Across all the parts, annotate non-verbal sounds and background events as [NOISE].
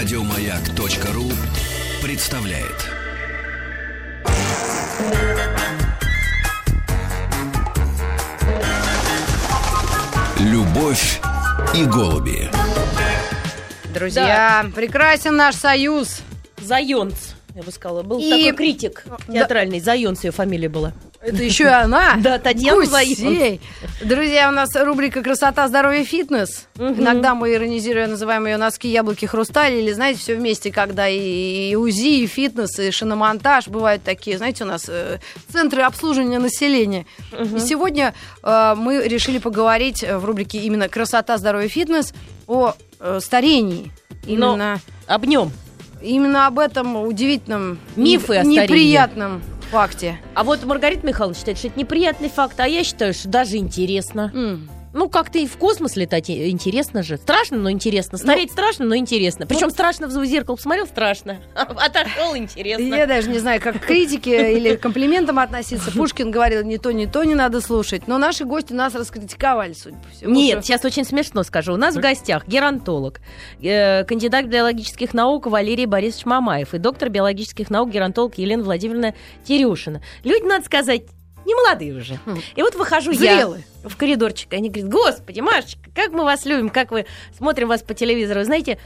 Радиомаяк.ру представляет. Любовь и голуби. Друзья, прекрасен наш союз. Зайонц, я бы сказала. Был И- такой критик Да. театральный. Зайонц ее фамилия была. Это еще и она. [LAUGHS] Да, Татьяна. Друзья, у нас рубрика «Красота, здоровье, фитнес». Иногда мы, иронизируя, называем ее «Носки, яблоки, хрусталь». Или, знаете, все вместе, когда и, УЗИ, и фитнес, и шиномонтаж. Бывают такие, знаете, у нас э, центры обслуживания населения. И сегодня э, мы решили поговорить э, в рубрике именно «Красота, здоровье, фитнес» о старении. Но- Именно, Об нем. именно об этом удивительном, Мифы о не- старении. неприятном факте. А вот Маргарита Михайловна считает, что это неприятный факт, а я считаю, что даже интересно. М. Ну, как-то и в космос летать интересно же. Страшно, но интересно. Стареть страшно, но интересно. Причем страшно в зеркало посмотрел, страшно. [LAUGHS] Отошел, интересно. Я даже не знаю, как к критике или комплиментам относиться. Пушкин говорил, не то, не то не надо слушать. Но наши гости нас раскритиковали, судя по всему. Нет, сейчас очень смешно скажу. У нас в гостях геронтолог, э, кандидат биологических наук Валерий Борисович Мамаев и доктор биологических наук геронтолог Елена Владимировна Терюшина. Люди, надо сказать, не молодые уже. И вот выхожу Зрелые. я в коридорчик, и они говорят, господи, Машечка, как мы вас любим, как вы смотрим вас по телевизору. Знаете,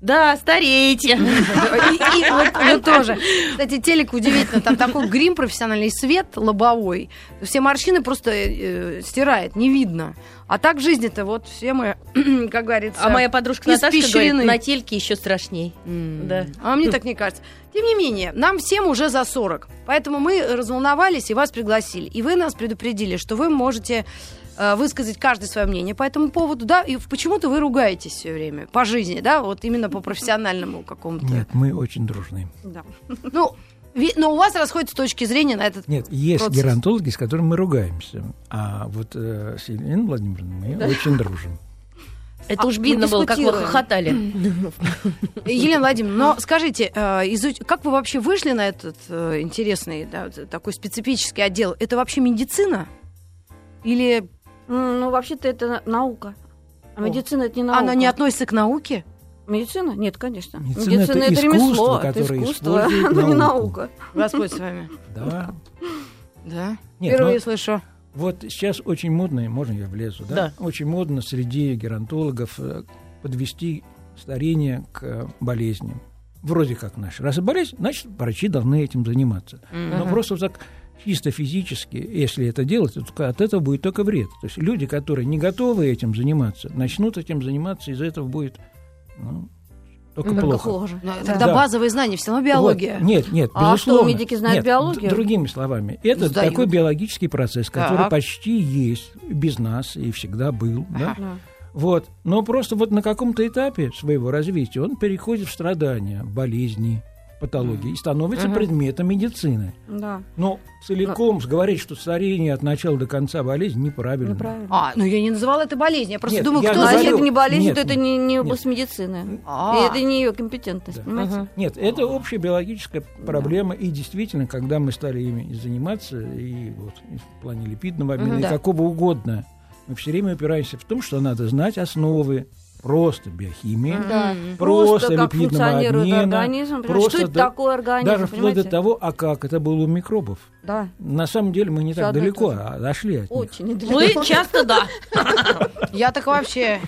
да, стареете. И, и вот, вот тоже. Кстати, телек удивительно. Там такой грим профессиональный, свет лобовой. Все морщины просто э, стирает, не видно. А так в жизни-то вот все мы, [CLEARS THROAT] как говорится... А моя подружка Наташка говорит, испещрены. на тельке еще страшней. Да. А мне так не кажется. Тем не менее, нам всем уже за 40. Поэтому мы разволновались и вас пригласили. И вы нас предупредили, что вы можете э, высказать каждое свое мнение по этому поводу, да, и почему-то вы ругаетесь все время по жизни, да, вот именно по профессиональному какому-то. Нет, мы очень дружны. Да. [LAUGHS] Ну, но у вас расходятся точки зрения на этот... Нет, есть Процесс. геронтологи, с которыми мы ругаемся. А вот э, с Еленой Владимировной мы очень дружим. Это А, уж видно было, как вы хохотали. Елена Владимировна, но скажите, э, изуч- как вы вообще вышли на этот э, интересный, да, такой специфический отдел? Это вообще медицина? Или Ну, вообще-то это на- наука. А О. медицина это не наука. она не относится к науке? Медицина? Нет, конечно. Медицина это искусство, ремесло, это которое искусство, оно [LAUGHS] не наука. Господь с вами. Да. Да. Нет, Впервые но слышу. вот сейчас очень модно, можно я влезу, да? Да. Очень модно среди геронтологов э, подвести старение к болезням. Вроде как наши. Раз и болезнь, значит, врачи должны этим заниматься. Но просто так чисто физически, если это делать, то от этого будет только вред. То есть люди, которые не готовы этим заниматься, начнут этим заниматься, из-за этого будет ну, только Только плохо. хуже. Ну, Тогда Да. базовые знания, все равно биология. Вот. Нет, нет, А безусловно. что, медики знают Нет, биологию? Другими словами, это Сдают. такой биологический процесс, который Так. почти есть без нас и всегда был. да? Да. Вот. Но просто вот на каком-то этапе своего развития он переходит в страдания, болезни, патологии и становится предметом медицины. Да, Но целиком говорить, что старение от начала до конца болезнь, неправильно. неправильно. А, ну я не называла это болезнью. Я просто Нет, думаю, я кто а говорю- это не болезнь, Нет, то это нет, не, не нет. область медицины. А. И это не ее компетентность, Да. понимаете? Нет, это общая биологическая проблема, и действительно, когда мы стали ими заниматься, и вот и в плане липидного обмена, и да. какого угодно, мы все время упираемся в том, что надо знать основы просто биохимии, Да. просто, как липидного функционирует обмена, организм, просто что это да- такое организм, даже вплоть понимаете? до того, а как это было у микробов. Да, На самом деле мы не Всё так далеко то же. а дошли от них. очень недалеко. Вы часто да. [LAUGHS] Я так вообще...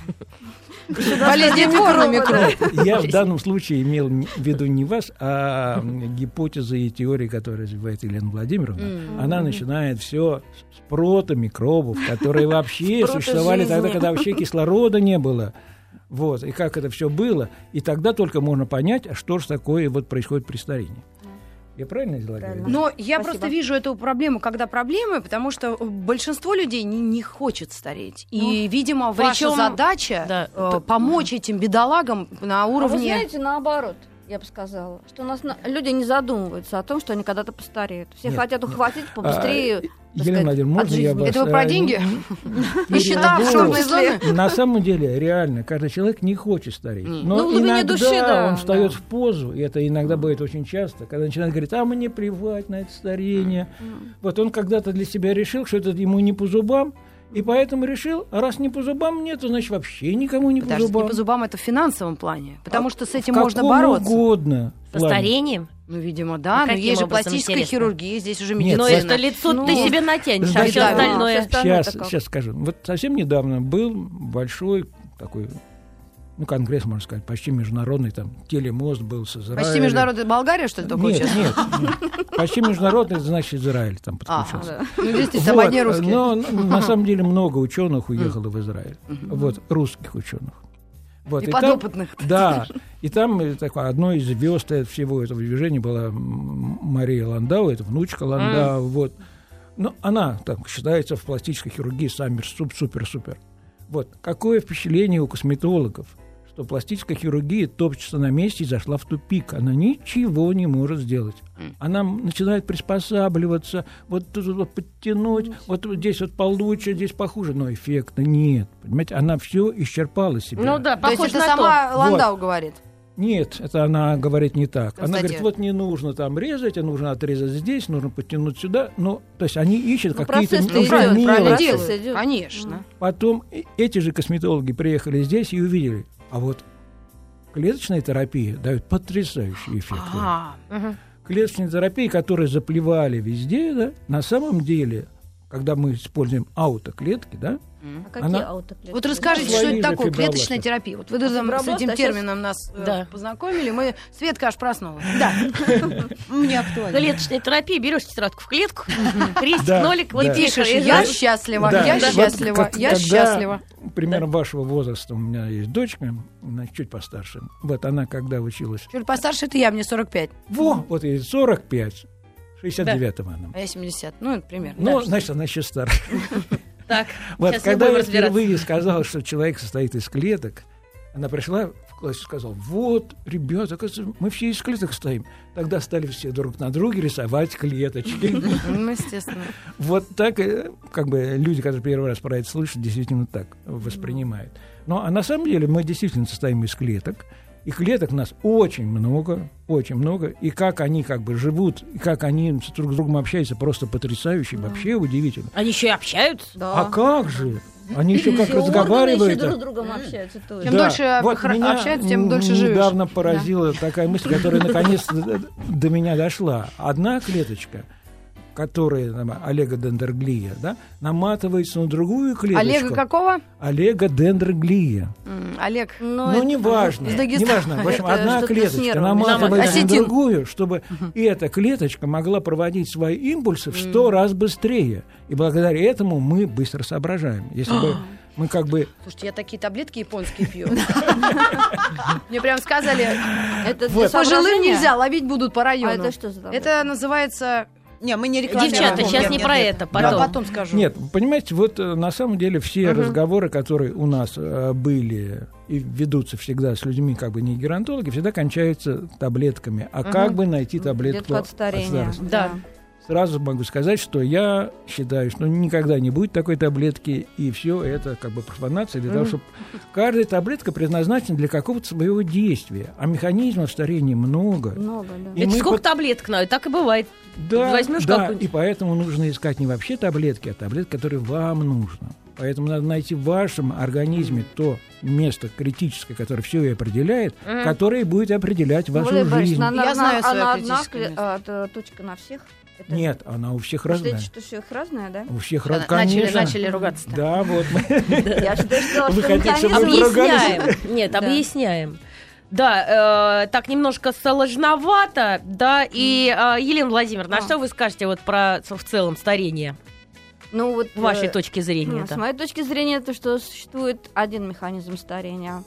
Болезнетворный микроб. Я в данном случае имел в виду не вас, а гипотезы и теории, которые развивает Елена Владимировна. Она начинает все с протомикробов, которые вообще существовали тогда, когда вообще кислорода не было. Вот, и как это все было. И тогда только можно понять, а что же такое вот происходит при старении. Я правильно излагаю? Правильно. Но я Спасибо. просто вижу эту проблему, когда проблемы, потому что большинство людей не, не хочет стареть. И, видимо, ваша причём- задача да, э, помочь этим бедолагам на А вы уровне... знаете, наоборот, я бы сказала, что у нас на- люди не задумываются о том, что они когда-то постареют. Все Нет, хотят нет. ухватить побыстрее. А, Елена Владимировна, от можно я жизни. вас... Это вы про а, деньги? И [LAUGHS] счета в черной зоне? На самом деле, реально, каждый человек не хочет стареть. Но Ну, иногда души, да, он встает да. в позу, и это иногда бывает очень часто, когда начинает говорить, а мне плевать на это старение. Вот он когда-то для себя решил, что это ему не по зубам, И поэтому решил, а раз не по зубам нет, то значит вообще никому не по Подожди, зубам. не по зубам это в финансовом плане, потому что с этим можно бороться. угодно Со плане. старением? Ну, видимо, да. Ну, Но есть же пластическая интересно? хирургия, здесь уже Нет, медицина. Но это лицо ну, ты себе натянешь, а да, все остальное... Сейчас, как? сейчас скажу. Вот совсем недавно был большой такой, ну, конгресс, можно сказать, почти международный, там, телемост был с Израилем. Почти международная Болгария, что ли, только нет, участвует? нет, нет. Почти международный, значит Израиль там А, подключился. Ну, действительно, там Вот, одни русские. Но на самом деле много ученых уехало в Израиль. Вот, русских ученых. Вот, И там- подопытных. да, и там э, такое, одной из звезд э, всего этого движения была Мария Ландау, это внучка Ландау, вот. Но она там считается в пластической хирургии саммер супер-супер. Вот. Какое впечатление у косметологов, что пластическая хирургия топчется на месте и зашла в тупик. Она ничего не может сделать. Она начинает приспосабливаться, вот тут вот подтянуть, вот здесь вот получше, здесь похуже, но эффекта нет. Понимаете, она все исчерпала себя. Ну да, То есть похоже это на сама то. Ландау говорит. Нет, это она говорит не так. Она Кстати. говорит, вот не нужно там резать, а нужно отрезать здесь, нужно подтянуть сюда. Ну, то есть они ищут Ну, какие-то идет, делают. идет. Конечно. Потом э- эти же косметологи приехали здесь и увидели, а вот клеточная терапия дает потрясающий эффект. А, Клеточные терапии, которые заплевали везде, да, на самом деле, когда мы используем аутоклетки, да, А какие Она- аутоклетки? Вот расскажите, Свои что это такое, фибробласты. клеточная терапия. Вот вы А там с этим а термином нас э, Да. познакомили. Мы... Светка аж проснулась. [LAUGHS] Да. [LAUGHS] Мне актуально. Клеточная терапия, берешь тетрадку в клетку, [LAUGHS] крестик, нолик, вот пишешь. Я счастлива, я счастлива, я счастлива. Примерно вашего возраста у меня есть дочка, она чуть постарше. Вот она, когда училась Чуть постарше это я, мне 45, Во, вот ей 45, 69-го она. а я 70. Ну, это примерно. Ну, да. значит, она еще старше. [LAUGHS] Так, Вот, когда я впервые сказала, что человек состоит из клеток, она пришла в класс и сказала, вот, ребята, мы все из клеток стоим. Тогда стали все друг на друге рисовать клеточки. [LAUGHS] Ну, естественно. Вот так, э, как бы, люди, которые первый раз про это слышат, действительно так воспринимают. Ну, а на самом деле мы действительно состоим из клеток, и клеток у нас очень много, очень много, и как они как бы живут, и как они друг с другом общаются, просто потрясающе, вообще удивительно. Они еще и общаются. Да. А как же? Они еще как Все разговаривают. еще друг с другом общаются тоже. Чем дольше хра- меня общаются, тем дольше живешь. недавно поразила такая мысль, которая наконец-то до- до меня дошла. Одна клеточка, которая там, Олега дендроглия, да, наматывается на другую клеточку. Олега какого? Олега дендроглия. М, Олег. Ну, Ну, это- неважно, Дагестана. неважно. В общем, Это одна с клеточка наматывается на другую, чтобы эта клеточка могла проводить свои импульсы в сто раз быстрее. И благодаря этому мы быстро соображаем. Если бы [GASPS] мы как бы... Слушайте, я такие таблетки японские пью. [LAUGHS] Мне прям сказали, Это пожилым нельзя, ловить будут по А району. это что за? Это называется... Не, мы не рекламируем. Девчата, Нет, сейчас нет, не нет, про нет. это, потом. потом скажу. Нет, понимаете, вот э, на самом деле все разговоры, которые у нас э, были и ведутся всегда с людьми, как бы не геронтологи, всегда кончаются таблетками. А как бы найти таблетку Таблетку от старения. старости? Да. Сразу могу сказать, что я считаю, что никогда не будет такой таблетки, и все это как бы профанация для того, чтобы каждая таблетка предназначена для какого-то своего действия, а механизмов старения много. Много, да. И Это сколько под- таблеток надо? Так и бывает. Да, Возьмешь да, какую-нибудь. и поэтому нужно искать не вообще таблетки, а таблетки, которые вам нужно. Поэтому надо найти в вашем организме то место критическое, которое все и определяет, которое будет определять Ну, вашу Валерий жизнь. Она, Я она- знаю она одна критическое кле- место. а, точка на всех? Это- Нет, она у всех Вы разная. считаете, что все их разное, да? У всех На- разная. Начали, Конечно. начали ругаться. Да, вот мы. [LAUGHS] Я же сказала, Вы что? Объясняем. Нет, объясняем. Да, э, так немножко сложновато, да, и э, Елена Владимировна, а А. что вы скажете вот про в целом старение, Ну, вот, с вашей э, точки зрения? Ну, да? С моей точки зрения, это что существует один механизм старения.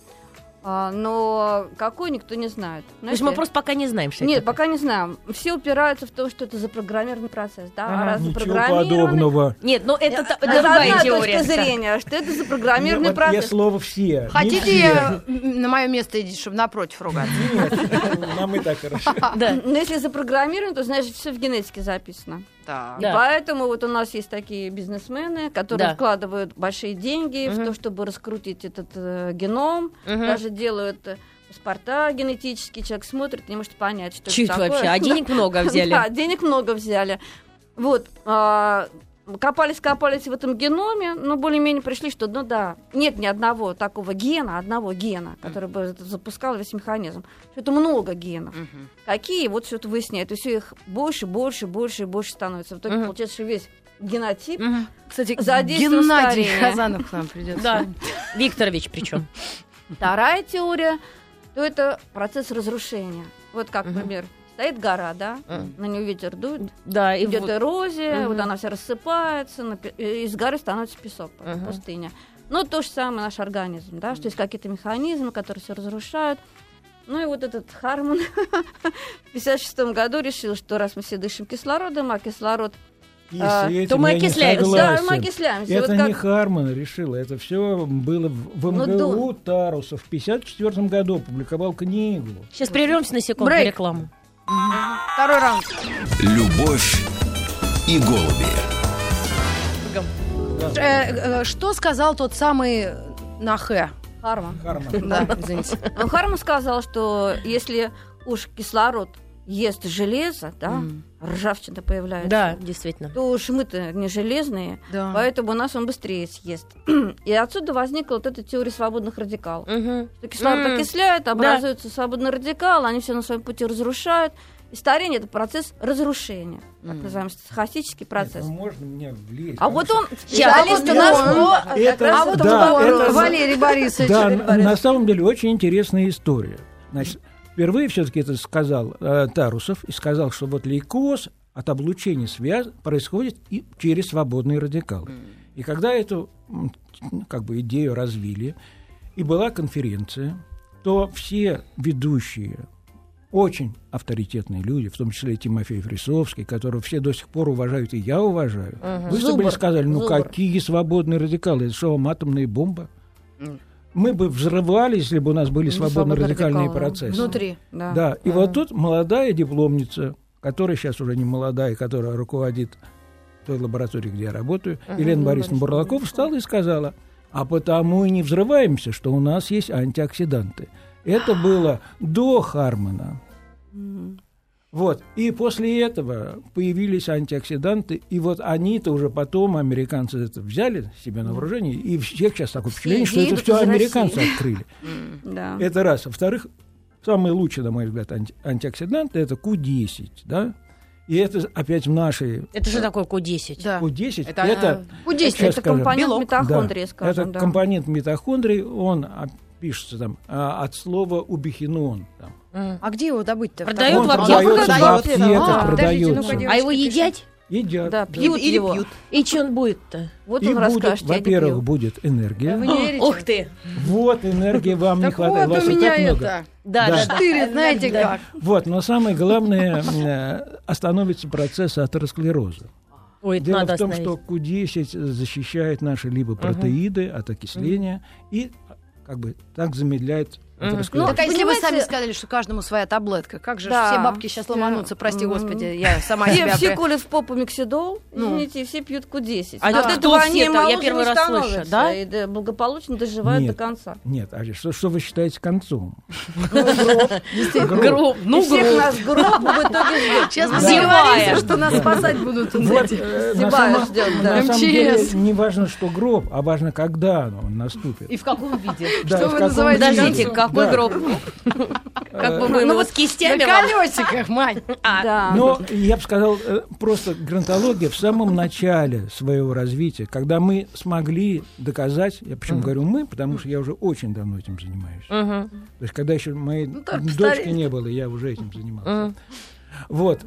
А, но какой никто не знает. То есть мы Знаете, просто пока не знаем, что Нет, это. пока не знаем. Все упираются в то, что это запрограммированный процесс, да? Ага. А раз Ничего подобного. Нет, ну это, другая одна теория. точка зрения, что это запрограммированный вот Я процесс. слово все. Хотите все. м, на мое место идти, чтобы напротив ругаться? Нет, [LAUGHS] нам и так хорошо. Да. Но если запрограммировано, то значит все в генетике записано. Так. И Да. поэтому вот у нас есть такие бизнесмены, которые Да. вкладывают большие деньги в Мгм. то, чтобы раскрутить этот э, геном, Мгм. даже делают э, паспорта генетические, человек смотрит, не может понять, что Чуть это такое. вообще, а денег [LAUGHS] много взяли. Да, денег много взяли. Вот. а, копались, копались в этом геноме, но более-менее пришли, что, ну да, нет ни одного такого гена, одного гена, который бы запускал весь механизм. Это много генов. Мгм. Какие? Вот все это выясняют. И все их больше, больше, больше и больше становится. В итоге Мгм. получается, что весь генотип Мгм. Кстати, За Геннадий старения. Казанов к нам придет. Да, Викторович причем. Вторая теория, то это процесс разрушения. Вот как, например, стоит гора, да, Мгм. на нее ветер дует, Да, идет вот- эрозия, Мгм. вот она вся рассыпается, из горы становится песок, Мгм. пустыня. Ну, то же самое наш организм, да, что есть какие-то механизмы, которые все разрушают. Ну и вот этот Харман [LAUGHS] в 56 году решил, что раз мы все дышим кислородом, а кислород... А, этим то мы окисляемся. Да, мы окисляемся. Это Вот как- не Харман решил, это все было в, Ну, МГУ Тарусов в 1954 году опубликовал книгу. Сейчас прервемся на секунду Брейк. рекламу. Второй раунд. Любовь и голуби. Э, э, Что сказал тот самый на Х? Харман. Харман. Да, извините. Но Харман сказал, что если уж кислород ест железо, да, М. ржавчина появляется, Да, действительно. то уж мы-то не железные, Да. поэтому нас он быстрее съест. [CLEARS THROAT] И отсюда возникла вот эта теория свободных радикалов. Что кислород М. окисляет, образуется свободный радикал, они все на своем пути разрушают. И старение это процесс разрушения, так М. называемый стахастический процесс. ну можно мне влезть? А вот он, специалист а у нас он. как Это- А вот да, вопросу. это- Валерий Борисович. Да, на самом деле очень интересная история. Значит, впервые все-таки это сказал э, Тарусов и сказал, что вот лейкоз от облучения связ происходит и через свободные радикалы. И когда эту как бы идею развили, и была конференция, то все ведущие очень авторитетные люди, в том числе и Тимофей Фрисовский, которого все до сих пор уважают, и я уважаю, выступили и сказали, ну зубр. какие свободные радикалы, это что вам атомная бомба? Мы бы взрывались, если бы у нас были Ну, свободно-радикальные свободно-радикалы. процессы. Внутри. Да. Да, и вот тут молодая дипломница, которая сейчас уже не молодая, которая руководит той лабораторией, где я работаю, Елена Борисовна Бурлакова, встала и сказала, а потому и не взрываемся, что у нас есть антиоксиданты. Это [GASPS] было до Хармана. Вот. И после этого появились антиоксиданты, и вот они-то уже потом, американцы это взяли себе на вооружение, и всех сейчас такое впечатление, что это все американцы России. открыли. [LAUGHS] Да. Это раз. Во-вторых, самый лучший, на мой взгляд, анти- антиоксидант это Q10, да? И это опять в нашей Это же такое Q10. Да. Q10 Это, это, э, Q10. Сейчас Это скажем. компонент Белок. митохондрии, да, скажем, это да. компонент митохондрий, он а, пишется там а, от слова убихинон. Там. А где его добыть-то? Продают Он в аптеках? продается в аптеках, А, продается. ну-ка, А его едят? Едят. Да, да. пьют Или его. пьют. И что он будет-то? Вот И он будет, расскажет, во-первых, будет энергия. Вы не верите? Ух ты! Вот энергии вам не хватает. вот у меня так много. это. Да, Да. да, да. Штырит, знаете Да. как. Вот, но самое главное, э, остановится процесс атеросклероза. Ой, Дело надо в том, остановить. что Q10 защищает наши либо протеиды от окисления и как бы так замедляет Атеросклероз. Ну, Так а если вы сами сказали, что каждому своя таблетка, как же Да. все бабки сейчас ломанутся, прости М. господи, я сама Все, себя... все колят в попу миксидол, Ну. извините, и все пьют Q10. А От это этого все-то? Я первый раз слышу, становятся, да? И благополучно доживают Нет. до конца. Нет, а что, что вы считаете концом? Гроб. Ну, гроб. нас гроб в итоге. Сейчас мы договоримся, что нас спасать будут вот Вот, эти. э, на Стебая самом, ждет, да. МЧС. не важно, что гроб, а важно, когда он наступит. И в каком виде? Что вы называете. Подождите, какой Да. гроб? [LAUGHS] Как бы мы Ну его вот с кистями На колесиках, Мань. А. Но я бы сказал, э, просто грантология в самом начале своего развития, когда мы смогли доказать, я почему говорю мы, потому что я уже очень давно этим занимаюсь. То есть, когда еще моей Ну, дочки не было, я уже этим занимался. Вот.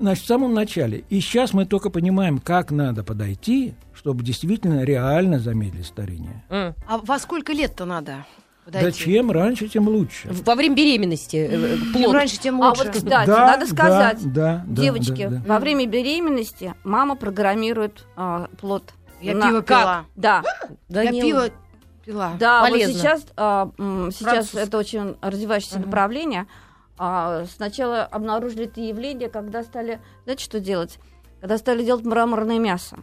Значит, в самом начале. И сейчас мы только понимаем, как надо подойти, чтобы действительно реально замедлить старение. М. А во сколько лет-то надо Да подойти? чем раньше, тем лучше. Во время беременности э, Чем плод. раньше, тем А лучше. вот, кстати, Да, надо да, сказать, да, да, девочки, да, да. во время беременности мама программирует а, плод. Я На- пиво как? пила. Да, Да Я не- пиво пила. да, Полезно. вот сейчас, а, м, сейчас это очень развивающееся Мгм. направление. А, сначала обнаружили это явление, когда стали, знаете, что делать? Когда стали делать мраморное мясо.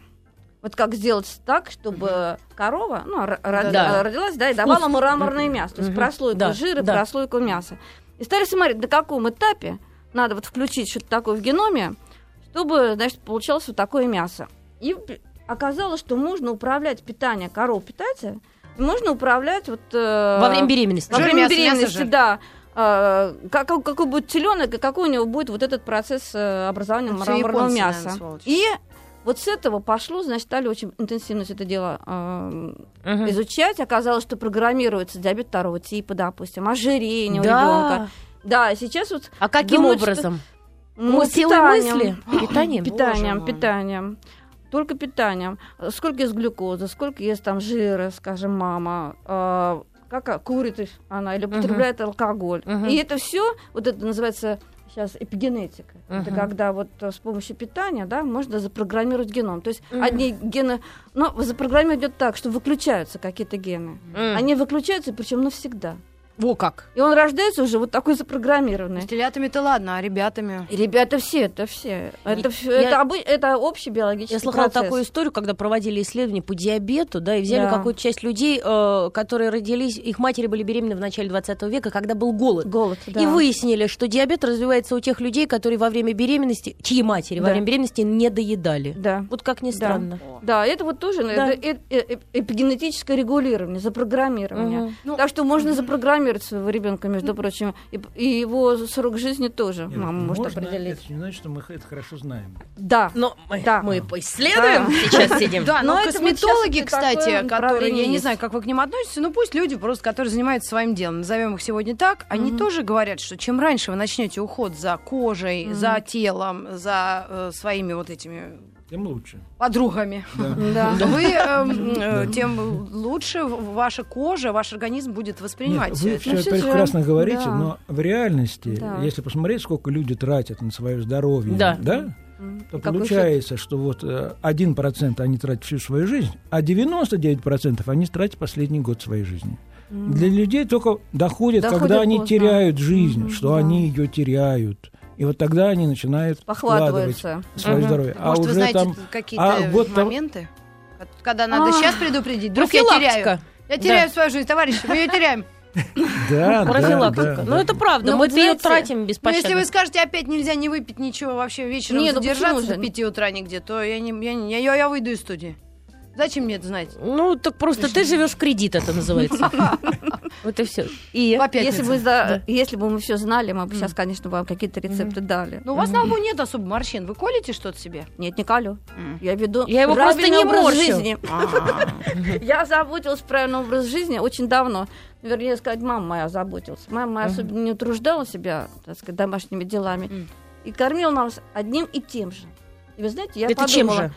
Вот как сделать так, чтобы корова ну, род- Да. родилась, да, и давала Вкус. мраморное мясо, то есть Мгм. прослойку Да, жира, да. прослойку мяса. И стали смотреть, на каком этапе надо вот включить что-то такое в геноме, чтобы, значит, получалось вот такое мясо. И оказалось, что можно управлять питание коров питателя, можно управлять вот... э, Во время беременности. во время мясо, мясо, беременности, жир. да. Э, как, какой будет теленок, и какой у него будет вот этот процесс э, образования мраморного мяса. наверно, сволочи. И вот с этого пошло, значит, стали очень интенсивно это дело э, Мгм. изучать. Оказалось, что программируется диабет второго типа, допустим, ожирение у Да. ребенка. Да, сейчас вот А каким думают, что- образом? ну, Мы силой питанием. мысли? [CLEARS THROAT] Питанием? Питанием, питанием. Только питанием. Сколько есть глюкозы, сколько есть там жира, скажем, мама, э, как курит она или употребляет алкоголь. Мгм. И это все, вот это называется сейчас эпигенетика. Это Мгм. когда вот э, с помощью питания, да, можно запрограммировать геном. То есть Мгм. одни гены, но запрограммировать идет так, что выключаются какие-то гены. М. Они выключаются, причем навсегда. Во как. И он рождается уже вот такой запрограммированный. С телятами-то ладно, а ребятами... И ребята все, это все. Это, Я- это, обы- это общий биологический Я слыхала процесс. такую историю, когда проводили исследования по диабету, да, и взяли Да. какую-то часть людей, э, которые родились, их матери были беременны в начале 20 века, когда был голод. Голод, да. И выяснили, что диабет развивается у тех людей, которые во время беременности, чьи матери во Да. время беременности не доедали. Да. Вот как ни Да. странно. Да, это вот тоже ну, Да. это э- э- э- эпигенетическое регулирование, запрограммирование. Ну, так что можно запрограммировать своего ребенка, между прочим, и, и его срок жизни тоже Нет, мама может можно, определить. Это не значит, что мы это хорошо знаем. Да. Но мы, Да. мы поисследуем, Да. сейчас сидим. [LAUGHS] Да, но Но вот косметологи, кстати, которые, я не знаю, как вы к ним относитесь, но пусть люди просто, которые занимаются своим делом, назовем их сегодня так, они тоже говорят, что чем раньше вы начнете уход за кожей, за телом, за э, своими вот этими Тем лучше. подругами, Да. вы, эм, э, тем лучше ваша кожа, ваш организм будет воспринимать Нет, вы это. все Ну, всё же, прекрасно говорите, да. но в реальности, Да. если посмотреть, сколько люди тратят на свое здоровье, Да. М, то и какой получается, что вот э, 1% они тратят всю свою жизнь, а 99% они тратят последний год своей жизни. М. Для людей только доходит, Доходит когда они поздно. теряют жизнь, Мгм, что да. они ее теряют. И вот тогда они начинают вкладывать Похватывается. свое Мгм. здоровье. А Может, вы уже знаете там какие-то а вот там- моменты, когда надо сейчас предупредить, вдруг я теряю. Я теряю свою жизнь, товарищи, мы ее теряем. [LAUGHS] Да, да, Профилактика. да, Ну, да. это правда. Ну, Мы вот ее тратим Ну, беспощадно. если вы скажете, опять нельзя не выпить ничего вообще вечером, Не, ну задержаться почему до же? 5 утра нигде, то я, не, я, не- я, я выйду из студии. Зачем мне это знать? Ну, так просто ты живешь в кредит, это называется. [LAUGHS] Вот и все. И. Если бы, если бы мы все знали, мы бы сейчас, конечно, вам какие-то рецепты дали. Ну, у вас на лбу нет особо морщин. Вы колите что-то себе? Нет, не колю. Я веду Я его просто не образ жизни. [LAUGHS] Я заботилась правильный образ жизни очень давно. Вернее сказать, мама моя заботилась. Мама моя особенно не утруждала себя, так сказать, домашними делами. И кормила нас одним и тем же. И вы знаете, я это чем подумала, же?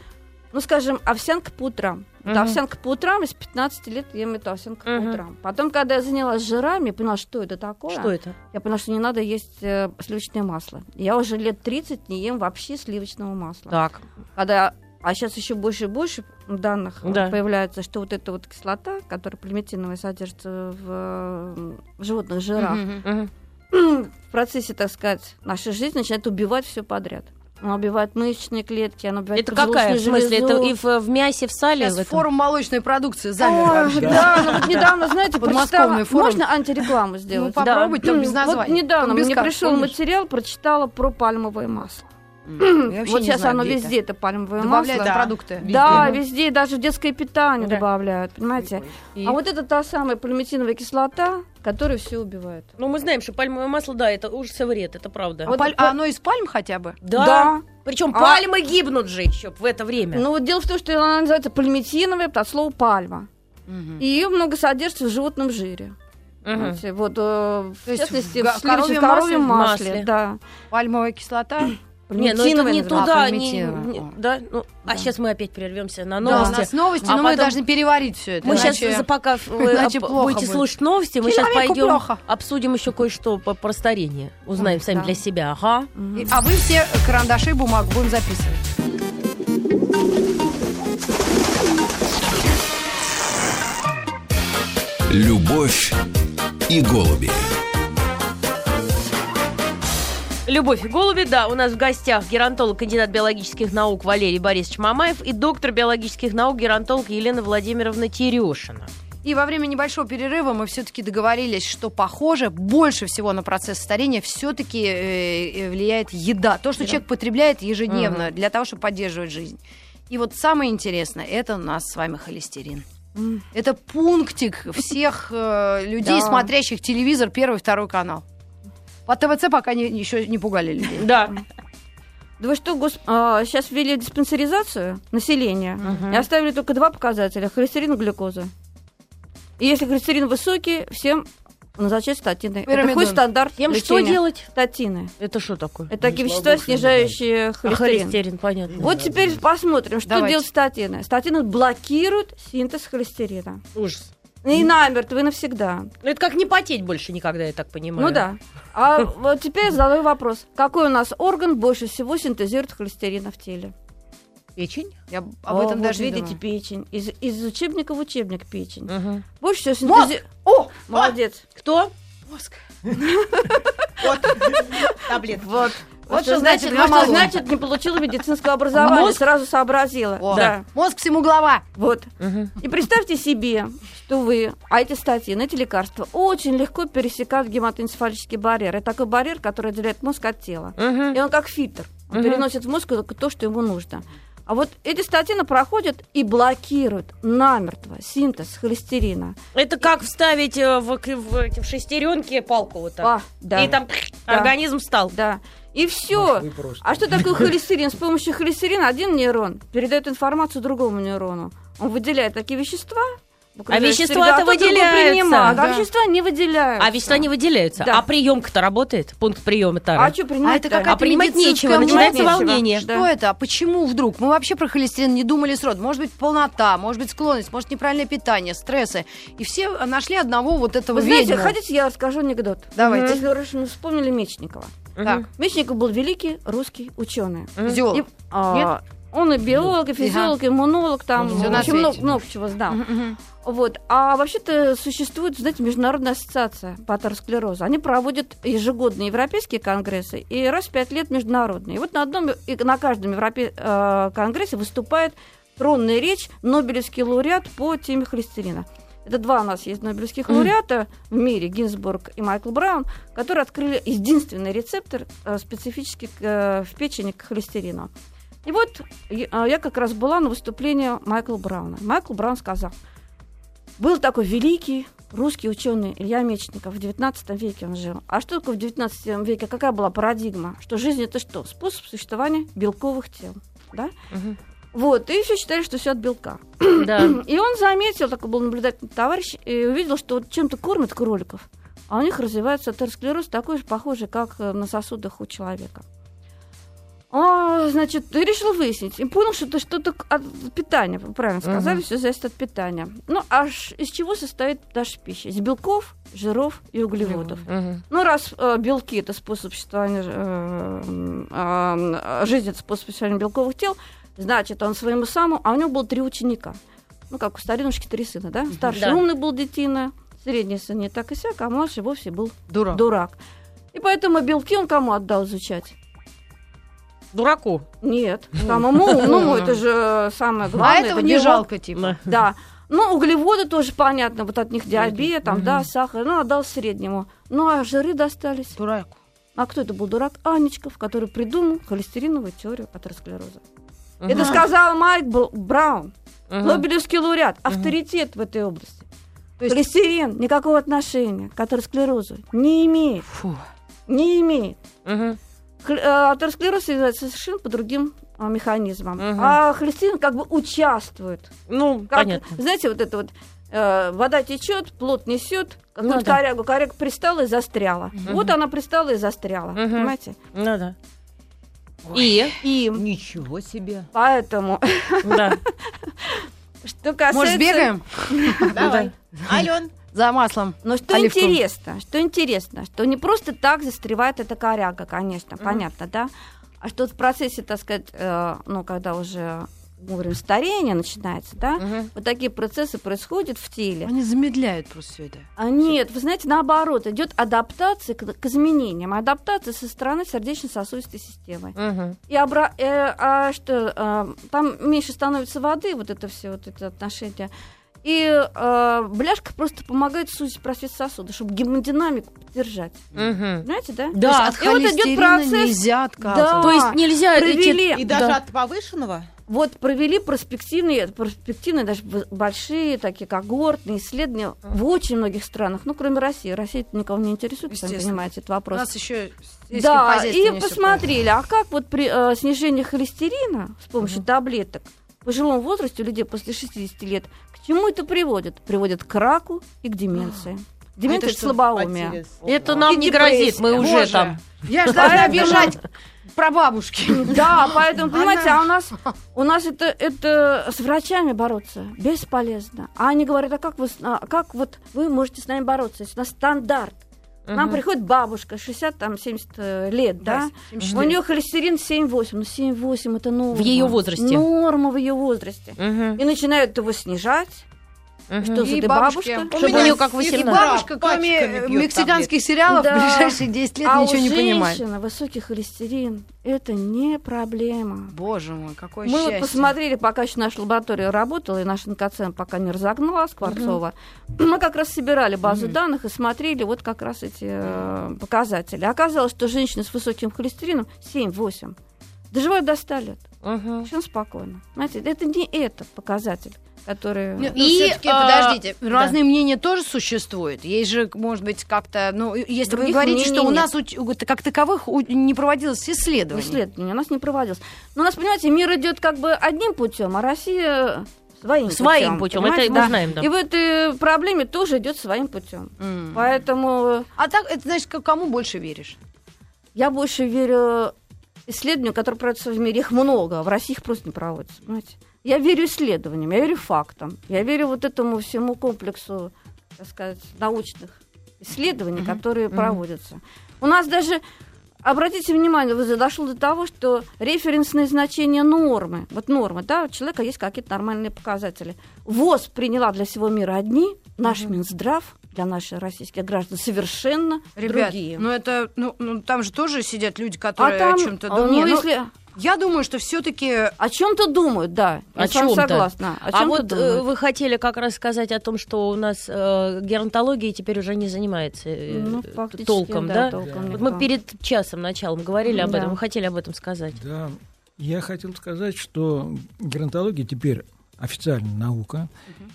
Ну, скажем, овсянка по утрам. Вот Мгм. овсянка по утрам, из 15 лет ем эту овсянку Мгм. по утрам. Потом, когда я занялась жирами, я поняла, что это такое. Что это? Я поняла, что не надо есть э, сливочное масло. Я уже лет 30 не ем вообще сливочного масла. Так. Когда, а сейчас еще больше и больше данных э, Да. появляется, что вот эта вот кислота, которая примитивная содержится в, в животных жирах, Мгм. Мгм. [CLEARS THROAT] в процессе, так сказать, нашей жизни начинает убивать все подряд. Она убивает мышечные клетки, она убивает Это какая? В смысле, это и в, в мясе, в сале? Сейчас в этом? форум молочной продукции замер да, ну вот недавно, знаете, Подмосковный прочитала... форум. Можно антирекламу сделать? Ну, попробуйте, там без Вот названия. недавно Там без мне пришел материал, прочитала про пальмовое масло. Вообще вот сейчас знаю, оно везде, это, пальмовое Добавляют масло. в продукты. Да, Везде. везде, даже в детское питание Да. добавляют, понимаете? И- А вот это та самая пальмитиновая кислота, которая все убивает. Ну, мы знаем, что пальмовое масло, да, это ужас и вред, это правда. А, Вот паль- а оно из пальм хотя бы? Да. Причем А- пальмы гибнут же еще в это время. Ну вот дело в том, что она называется пальмитиновая от слова пальма. И ее много содержится в животном жире. Понимаете? Вот, э, в частности, в в коровьем коровьем масле? масле. Да. Пальмовая кислота? [CLEARS THROAT] Не, ну это не туда, А, не, не- да, ну, а Да. сейчас мы опять прервемся на Да, у новости. нас новости, А но мы потом- должны переварить все это. Мы иначе- сейчас, пока [LAUGHS] вы иначе об- плохо будете будет. слушать новости, мы сейчас пойдем плохо. обсудим еще кое-что по, про старение. Узнаем Да. сами для себя. Ага. И- А вы все карандаши и бумагу будем записывать. Любовь и голуби. Любовь и голуби, да, у нас в гостях геронтолог, кандидат биологических наук Валерий Борисович Мамаев и доктор биологических наук, геронтолог Елена Владимировна Терешина. И во время небольшого перерыва мы все-таки договорились, что, похоже, больше всего на процесс старения все-таки э, влияет еда. То, что человек потребляет ежедневно для того, чтобы поддерживать жизнь. И вот самое интересное, это у нас с вами холестерин. Это пунктик всех э, людей, Да. смотрящих телевизор, первый, второй канал. По ТВЦ пока не- еще не пугали людей. Да. Да вы что, гос- а, сейчас ввели диспансеризацию населения и оставили только два показателя – холестерин и глюкоза. И если холестерин высокий, всем назначать статины. Это Пирамидон. хоть стандарт Тем что лечения. делать? Статины. Это что такое? Это такие вещества, что снижающие А холестерин. холестерин, понятно. Вот теперь посмотрим, что Давайте. делают статины. Статины блокируют синтез холестерина. Ужас. И намертво, и навсегда. Ну, это как не потеть больше никогда, я так понимаю. Ну да. А [LAUGHS] вот теперь задаю вопрос. Какой у нас орган больше всего синтезирует холестерина в теле? Печень? Я об О, этом вот даже видите, думала. печень. Из, из учебника в учебник печень. Мгм. Больше всего синтезирует... О, молодец. Кто? Мозг. [LAUGHS] [LAUGHS] Таблетки. Вот. Вот что что значит значит, вот что значит не получила медицинского образования, Мозг? сразу сообразила. О, Да. Мозг всему голова. Вот. Мгм. И представьте себе, что вы, а эти статьи, эти лекарства очень легко пересекают гематоэнцефалический барьер. Это такой барьер, который отделяет мозг от тела. Мгм. И он как фильтр. Он Мгм. переносит в мозг только то, что ему нужно. А вот эти статины проходят и блокируют намертво синтез холестерина. Это как вставить э, в, в в шестеренки палку вот так. А, да, И там Да. организм стал. да. И все. А что такое холестерин? С помощью холестерина один нейрон передает информацию другому нейрону. Он выделяет такие вещества. Окружающую вещества-то а выделяются. принимает. Да. А вещества не выделяются. А вещества не выделяются. Да. А приемка-то работает? Пункт приема тары. А что принимать? А это какая-то А принимать нечего, начинается мудрость. волнение. Да. Что это? А почему вдруг? Мы вообще про холестерин не думали сроду. Может быть, полнота, может быть, склонность, может, неправильное питание, стрессы. И все нашли одного вот этого Вы знаете, ведьму. хотите, я расскажу анекдот? Давайте. Если уж мы вспомнили Мечникова. Мгм. Так, Мечников был великий русский ученый. Зёлок. И, а, Он и биолог, и физиолог, и иммунолог, там Всё в на общем, много, много чего знал. Мгм. Вот. А вообще-то существует, знаете, международная ассоциация по атеросклерозу. Они проводят ежегодные европейские конгрессы и раз в пять лет международные. И вот на одном и на каждом европе, э, конгрессе выступает тронная речь Нобелевский лауреат по теме холестерина. Это два у нас есть Нобелевских лауреата в мире, Гинзбург и Майкл Браун, которые открыли единственный рецептор э, специфический к, э, в печени к холестерину. И вот я я как раз была на выступлении Майкла Брауна. Майкл Браун сказал, был такой великий русский ученый Илья Мечников. В 19 веке он жил. А что такое в 19 веке? Какая была парадигма? Что жизнь это что? Способ существования белковых тел. Да? Мгм. Вот, и все считали, что все от белка. [COUGHS] Да. [COUGHS] И он заметил, такой был наблюдательный товарищ, и увидел, что вот чем-то кормят кроликов, а у них развивается атеросклероз такой же, похожий, как э, на сосудах у человека. А, значит, и решил выяснить. И понял, что это что-то от питания. Правильно сказали, Мгм. все зависит от питания. Ну, а из чего состоит наша пища? Из белков, жиров и углеводов. Мгм. Ну, раз э, белки это способ существования э, м, а, жизнь это способ существования белковых тел, значит, он своему самому, а у него было три ученика. Ну, как у старинушки три сына, да? Старший Да. умный был детина, средний сын не так и сяк, а младший вовсе был Дурак. дурак. И поэтому белки он кому отдал изучать? Дураку. Нет, самому умному, [LAUGHS] это же самое А главное. этого это не жалко, типа. Да. Да. Ну, углеводы тоже понятно, вот от них диабет, там, да, сахар, ну, отдал среднему. Ну, а жиры достались. Дурак. А кто это был дурак? Анечков, который придумал холестериновую теорию атеросклероза. Мгм. Это сказал Майк Браун, Мгм. Нобелевский лауреат, авторитет в этой области. То есть- Холестерин никакого отношения к атеросклерозу не имеет. Фу. Не имеет. Мгм. Э, Атеросклероз является совершенно по другим а, механизмам. Мгм. А холестерин как бы участвует. Ну, Как, понятно. Знаете, вот это вот э, вода течет, плод несет, как Ну да. корягу, коряга пристала и застряла. Вот она пристала и застряла. Мгм. Понимаете? Ну да. И? И Ничего себе. поэтому, Да. [LAUGHS] что касается... Может, бегаем Давай. [LAUGHS] Ален. За маслом? Но что Оливковым. интересно, что интересно, что не просто так застревает эта коряга, конечно, понятно, да? А что в процессе, так сказать, э, ну, когда уже мы говорим, старение начинается, да, Мгм. вот такие процессы происходят в теле. Они замедляют просто все это. А нет, вы знаете, наоборот, идет адаптация к, к изменениям, адаптация со стороны сердечно-сосудистой системы. Мгм. И обра- э, а что, э, там меньше становится воды, вот это все, вот это отношение. И э, бляшка просто помогает сузить просвет сосуда, чтобы гемодинамику поддержать. Мгм. Знаете, да? Да, от и вот идет процесс. нельзя отказываться. Да. То есть нельзя эти- провели, И даже Да. от повышенного? вот провели перспективные, перспективные даже большие такие когортные исследования в очень многих странах, ну, кроме России. Россия никого не интересует, сами понимаете, этот У вопрос. нас еще Да, и посмотрели, а как вот при э, снижении холестерина с помощью таблеток в пожилом возрасте у людей после 60 лет, к чему это приводит? Приводит к раку и к деменции. Деменция это слабоумие. Это нам И не грозит, мы уже Боже, там. Я же должна бежать про бабушки. Да, поэтому, понимаете, Она- а у нас, у нас это, это с врачами бороться бесполезно. А они говорят, а как вы, а как вот вы можете с нами бороться, если у нас стандарт? К Нам Мгм. приходит бабушка, 60, там, 70 э, лет, да? У нее холестерин 7,8. Ну, 7,8 это норма. В её возрасте. Норма в ее возрасте. Мгм. И начинают его снижать. Мгм. Что И за ты бабушка? У Чтобы у неё как и 18. бабушка, кроме э, мексиканских сериалов, в Да. ближайшие 10 лет а ничего у не понимает. женщины высокий холестерин – это не проблема. Боже мой, какое Мы вот счастье. посмотрели, пока еще наша лаборатория работала, и наш НКЦМ пока не разогнала Скворцова, мы как раз собирали базу данных и смотрели вот как раз эти э, показатели. Оказалось, что женщины с высоким холестерином 7-8 доживают до 100 лет. Мгм. Совершенно спокойно. Знаете, это не этот показатель, который... Ну, И, а, подождите, да. разные мнения тоже существуют. Есть же, может быть, как-то, ну, если вы Других говорите, что у нас у- как таковых у- не проводилось исследований. Исследование у нас не проводилось. Но у нас, понимаете, мир идет как бы одним путем, а Россия своим, Своим путем, это понимаете, мы да. знаем, да. И в этой проблеме тоже идет своим путем. М. Поэтому А так, это значит, кому больше веришь? я больше верю исследованиям, которые проводятся в мире. Их много, а в России их просто не проводятся. Понимаете? Я верю исследованиям, я верю фактам, я верю вот этому всему комплексу, так сказать, научных исследований, которые проводятся. У нас даже Обратите внимание, вы дошло до того, что референсные значения нормы, вот нормы, да, у человека есть какие-то нормальные показатели. ВОЗ приняла для всего мира одни, наш Минздрав для наших российских граждан совершенно Ребят, другие. ну это, ну, ну, там же тоже сидят люди, которые а там, о чем-то а, думают. ну, ну, если Я думаю, что все-таки о чем-то думают, да, я О чём-то. согласна. О А вот э, думают. вы хотели как раз сказать о том, что у нас э, геронтология теперь уже не занимается э, Ну, фактически, толком, да, да? толком Вот мы перед часом началом говорили об Да. этом, вы хотели об этом сказать. Да, я хотел сказать, что геронтология теперь официальная наука,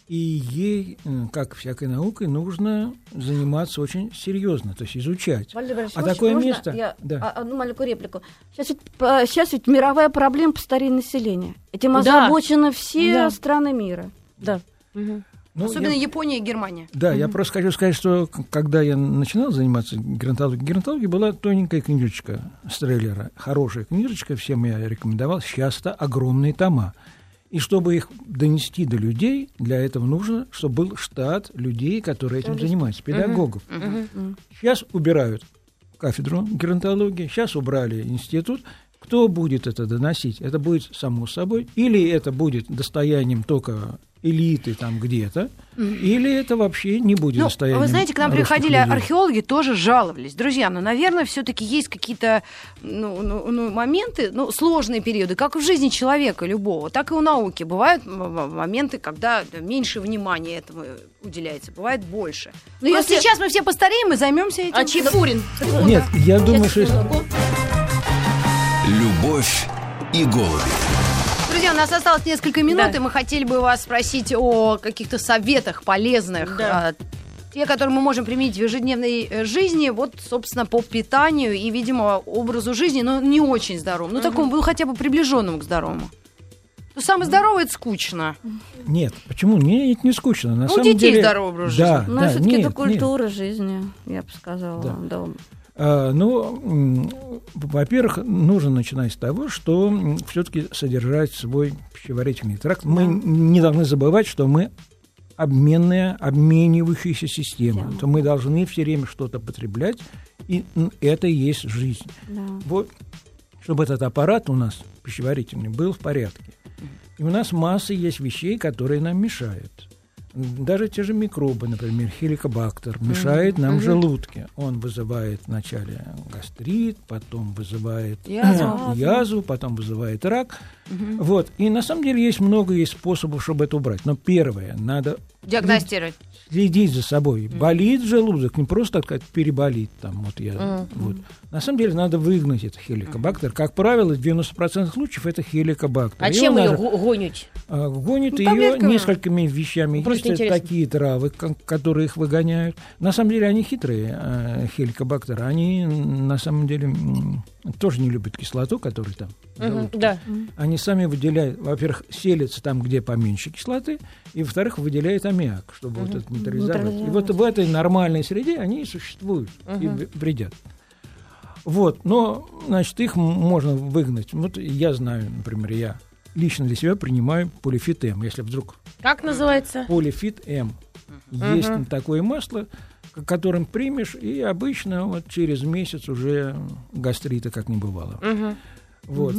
и ей, э, как всякой наукой, нужно заниматься очень серьезно, то есть изучать. А такое можно место- Я да. одну маленькую реплику. Сейчас ведь, э, сейчас ведь мировая проблема по старению населения. Этим Да. озабочены все Да. страны мира. Да. Ну, особенно я- Япония и Германия. Да, я просто хочу сказать, что когда я начинал заниматься геронтологией, геронтология была тоненькая книжечка Стреллера, хорошая книжечка, всем я рекомендовал, сейчас-то огромные тома. И чтобы их донести до людей, для этого нужно, чтобы был штат людей, которые этим занимаются, педагогов. Сейчас убирают кафедру геронтологии, сейчас убрали институт. Кто будет это доносить? Это будет само собой, или это будет достоянием только элиты там где-то, или это вообще не будет Ну, достоянием вы знаете, к нам приходили людей. археологи, тоже жаловались. Друзья, ну, наверное, все-таки есть какие-то ну, ну, ну, моменты, ну, сложные периоды, как в жизни человека любого, так и у науки. Бывают моменты, когда меньше внимания этому уделяется, бывает больше. Ну, Но если- сейчас мы все постареем и займемся этим. А Чифурин? Нет, я думаю, что... Любовь и голуби. Друзья, у нас осталось несколько минут, Да. и мы хотели бы вас спросить о каких-то советах полезных. Да. а, Те, которые мы можем применить в ежедневной э, жизни, вот, собственно, по питанию и, видимо, образу жизни, но не очень здоровому. Ну, такому, ну, хотя бы приближенному к здоровому. Ну, самый здоровый это скучно. Нет, почему? Не, это не скучно. На Ну, у самом детей деле... здоровый образ да, Но да, все-таки нет, это нет. культура жизни, я бы сказала. Да. да. А, Ну, во-первых, нужно начинать с того, что все-таки содержать свой пищеварительный тракт. Мы не должны забывать, что мы обменная, обменивающаяся система. Система. То мы должны все время что-то потреблять, и это и есть жизнь. Да. Вот, чтобы этот аппарат у нас пищеварительный был в порядке. И у нас масса есть вещей, которые нам мешают. Даже те же микробы, например, хеликобактер, мешает нам в желудке. Он вызывает вначале гастрит, потом вызывает Язву. язву, [CLEARS THROAT] потом вызывает рак. Вот. И на самом деле есть много есть способов, чтобы это убрать. Но первое, надо Диагностировать. следить за собой. Болит желудок, не просто так сказать, переболит. Там, вот я, вот. На самом деле надо выгнать этот хеликобактер. Как правило, в 90% случаев это хеликобактер. А чем ее гонить? а, Гонит Ну, ее несколькими вещами. Просто Есть интересно. такие травы, ко- которые их выгоняют. На самом деле они хитрые, э, хеликобактеры. Они на самом деле тоже не любят кислоту, которая там. желудке. Да. Они сами выделяют, во-первых, селятся там, где поменьше кислоты, и, во-вторых, выделяют аммиак, чтобы вот это нейтрализовать. И вот в этой нормальной среде они и существуют и в- вредят. Вот, но, значит, их можно выгнать. Вот я знаю, например, я лично для себя принимаю полифит М. Если вдруг Как называется? полифит М. Есть такое масло, которым примешь, и обычно вот через месяц уже гастрита как не бывало. Мгм. Вот.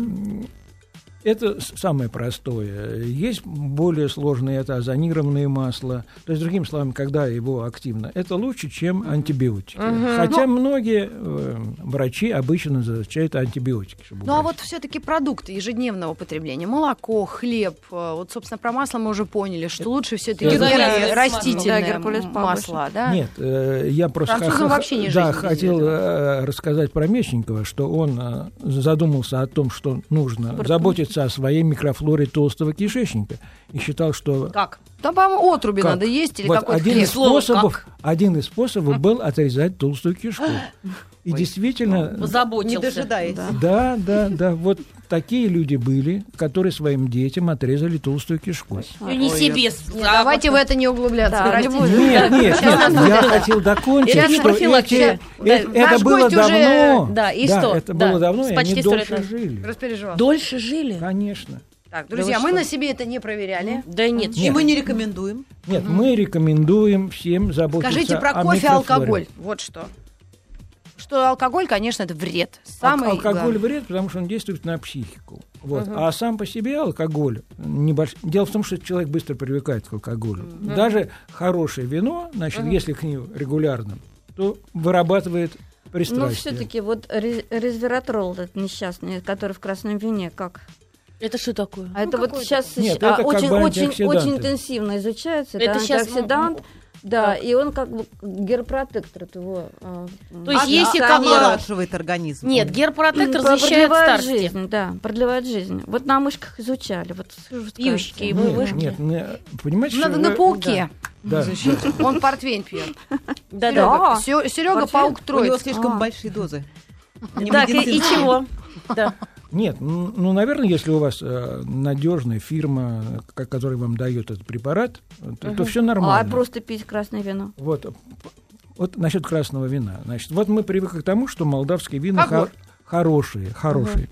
Это самое простое. Есть более сложные, это озонированные масла. То есть, другими словами, когда его активно, это лучше, чем антибиотики. Хотя многие э, врачи обычно назначают антибиотики. чтобы Ну а вот все-таки продукты ежедневного потребления, молоко, хлеб, э, вот, собственно, про масло мы уже поняли, что лучше все-таки Геркулес растительное Да, геркулес масло, да? Нет, э, я просто ха- вообще не да, хотел э, рассказать про Мечникова, что он э, задумался о том, что нужно заботиться о своей микрофлоре толстого кишечника и считал, что Как? Там, по-моему, отруби Как? надо есть или Вот какой-то один из Слово способов, один из способов был отрезать толстую кишку. И действительно, Не Заботился. дожидаясь. да, да, да, вот такие люди были, которые своим детям отрезали толстую кишку. Ну, не себе. Не, давайте в это не углубляться. Да, не. Нет, нет, нет, я хотел докончить, Это не что Да, э- это было давно. да, и что? Это Да, было давно, и почти они дольше жили. Дольше жили? Конечно. Так, Да друзья, вы мы что? на себе это не проверяли. Да нет. И мы не рекомендуем. Нет, мы рекомендуем всем заботиться Скажите про кофе и алкоголь. Вот что. Что алкоголь, конечно, это вред. Самый алкоголь главный. вред, потому что он действует на психику. Вот. А сам по себе алкоголь небольш... Дело в том, что человек быстро привыкает к алкоголю. Даже хорошее вино, значит, если к нему регулярно, то вырабатывает Ну, пристрастие. все-таки вот ре- резвератрол этот несчастный, который в красном вине, как? Это что такое? А это вот сейчас Нет, а, это как очень, бы очень, очень интенсивно изучается. Это, Это щас, антиоксидант. Да, и он как бы герпротектор от его. а, То есть м, если а, как- Омолаживает организм. Нет, герпротектор про- защищает продлевает старости. жизнь, да, продлевает жизнь. Вот на мышках изучали. Вот, же Пьющие, скажете? вы Нет, нет, не- понимаете, Надо что на пауке. Да, да. Он портвейн пьет. Да-да. Серега, Серега Портвейн? паук У него слишком А. большие дозы. Так, и, и чего? Да. Нет, м, ну, наверное, если у вас надежная фирма, ко- которая вам дает этот препарат, то, все А нормально. просто пить красное вино. Вот, вот насчет красного вина. Значит, вот мы привыкли к тому, что молдавские вина Когор. хо- хорошие, хорошие.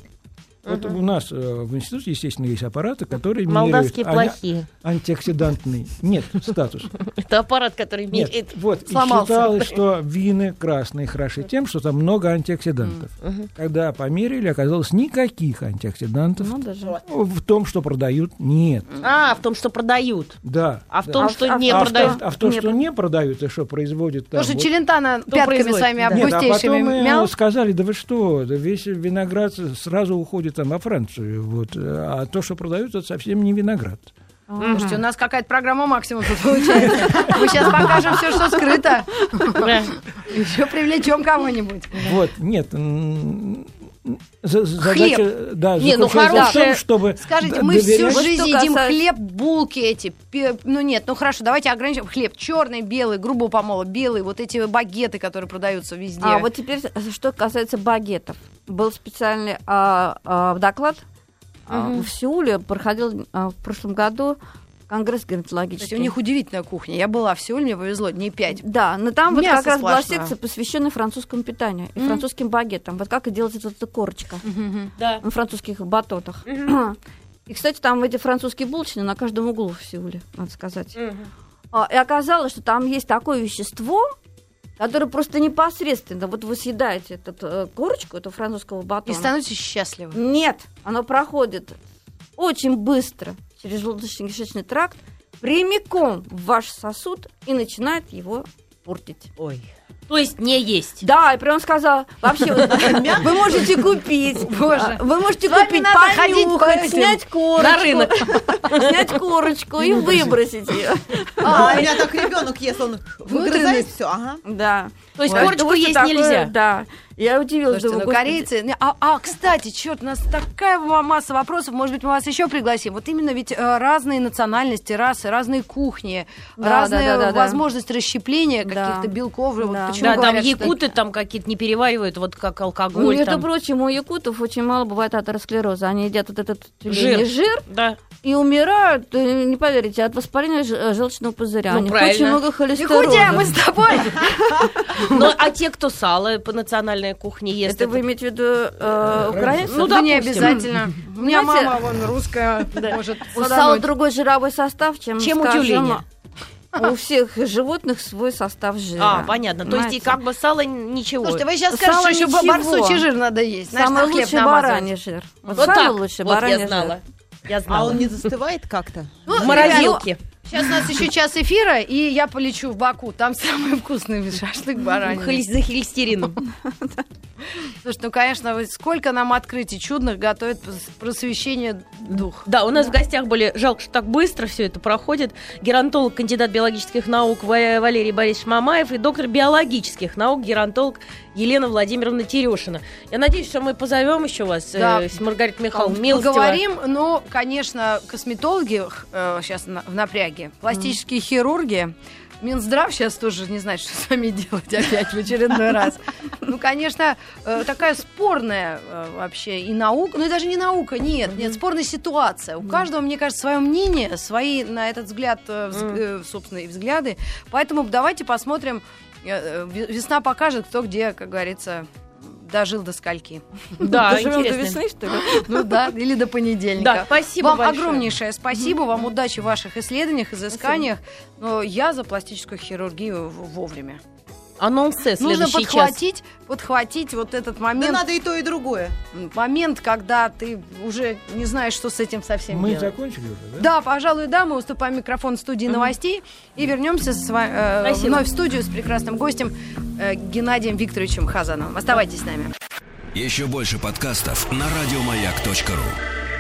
Вот у нас э, в институте, естественно, есть аппараты, которые Молдавские меряют плохие. ани- антиоксидантный. Нет, статус. [LAUGHS] Это аппарат, который Нет, меряет. вот, и считалось, что [LAUGHS] вины красные хороши тем, что там много антиоксидантов. Когда померили, оказалось никаких антиоксидантов. Ну, даже. В том, что продают, нет. А, в том, что продают. Да. А в том, А что а не а, продают. а в том, что не продают, и что производит там... Потому что Челентано пятками своими а августейшими потом мял. э, сказали, да вы что, весь виноград сразу уходит там во Францию, вот, а то, что продают, это совсем не виноград. Слушайте, у нас какая-то программа максимум тут получается. Мы сейчас покажем все, что скрыто. Еще привлечем кого-нибудь. Вот, нет, задача, да, Не, ну заключается в том, хорошее- чтобы Скажите, мы всю доверять- Вот жизнь что едим касается- хлеб, булки эти. Ну нет, ну хорошо, давайте ограничим. Хлеб черный, белый, грубо помоло, белый, вот эти багеты, которые продаются везде. А вот теперь, что касается багетов. Был специальный а, а, доклад а, в Сеуле, проходил а, в прошлом году конгресс Кстати, гинекологический. у них удивительная кухня. Я была в Сеуле, мне повезло, дней пять. Да, но там вот Мясо как раз была сплошное. секция, посвященная французскому питанию и французским багетам. Вот как и делать вот эта корочка Да. на французских батотах. И, кстати, там эти французские булочные на каждом углу в Сеуле, надо сказать. А, И оказалось, что там есть такое вещество, которое просто непосредственно, вот вы съедаете эту э, корочку, эту французского И батона. становитесь счастливы. Нет, оно проходит очень быстро через желудочно-кишечный тракт прямиком в ваш сосуд и начинает его портить. Ой. То есть не есть. Да, и прям сказала, вообще, вы можете купить, Боже. вы можете купить, понюхать, снять корочку, На рынок. снять корочку и выбросить ее. А, у меня так ребенок ест, он выгрызает все. Ага. Да. То есть корочку есть нельзя. Да. Я удивилась, Слушайте, думаю, ну корейцы... А, а, кстати, черт, у нас такая масса вопросов. Может быть, мы вас еще пригласим. Вот именно ведь э, разные национальности, расы, разные кухни, Да, разная да, да, да, да. возможность расщепления Да. каких-то белков. Вот Да. почему Да, там говорят, что- якуты там какие-то не переваривают, вот как Ну, алкоголь. между там. прочим, у якутов очень мало бывает атеросклероза. Они едят вот этот Жир. тюленей жир Да. и умирают, э, не поверите, от воспаления э, желчного пузыря. Ну, У них правильно. очень много холестерола. Якутия, мы с тобой. [LAUGHS] Ну, а те, кто сало по национальной кухне ест, Это вы имеете в виду э, украинцев? Ну, Ну, не обязательно. У меня мама, вон, русская, [LAUGHS] может У сала другой жировой состав, чем, Чем у тюленя. У всех животных свой состав жира. А, понятно. То есть и как бы сало ничего. Слушайте, вы сейчас Сало скажете, что еще ничего. барсучий жир надо есть. Знаешь, Самый лучший намазывать. бараний жир. Вот, вот самый так. лучший вот бараний я знала. Я А знала. он не застывает как-то? Ну, В морозилке. Сейчас у нас еще час эфира, и я полечу в Баку. Там самый вкусный шашлык баранины. Холес- За холестерином. [LAUGHS] Слушай, ну, конечно, сколько нам открытий чудных готовит прос- просвещение дух. Да, у нас в гостях были, жалко, что так быстро все это проходит, геронтолог, кандидат биологических наук Ва- Валерий Борисович Мамаев и доктор биологических наук, геронтолог Елена Владимировна Терешина. Я надеюсь, что мы позовем еще вас, э, Да. с Маргаритой Михайловной Милостева. Поговорим, но, конечно, косметологи сейчас в напряге, пластические хирурги, Минздрав сейчас тоже не знает, что с вами делать опять в очередной раз. Ну, конечно, э, такая спорная э, вообще и наука, ну и даже не наука, нет, нет, спорная ситуация. У каждого, мне кажется, свое мнение, свои на этот взгляд, э, собственные взгляды. Поэтому давайте посмотрим, весна покажет, кто где, как говорится, дожил до скольки. Да, Доживем до весны, что ли? Ну да, или до понедельника. Да, спасибо Вам большое. огромнейшее спасибо, вам удачи в ваших исследованиях, изысканиях. Но я за пластическую хирургию вовремя. Анонсе Нужно следующий час. подхватить, подхватить вот этот Да момент, надо и то, и другое. момент, когда ты уже не знаешь, что с этим совсем Мы делать. закончили уже, да? Да, пожалуй, да, мы уступаем микрофон в студии новостей и вернемся с вами, э, Спасибо. вновь в студию с прекрасным гостем э, Геннадием Викторовичем Хазановым. Оставайтесь с нами. Еще больше подкастов на радиомаяк.ру.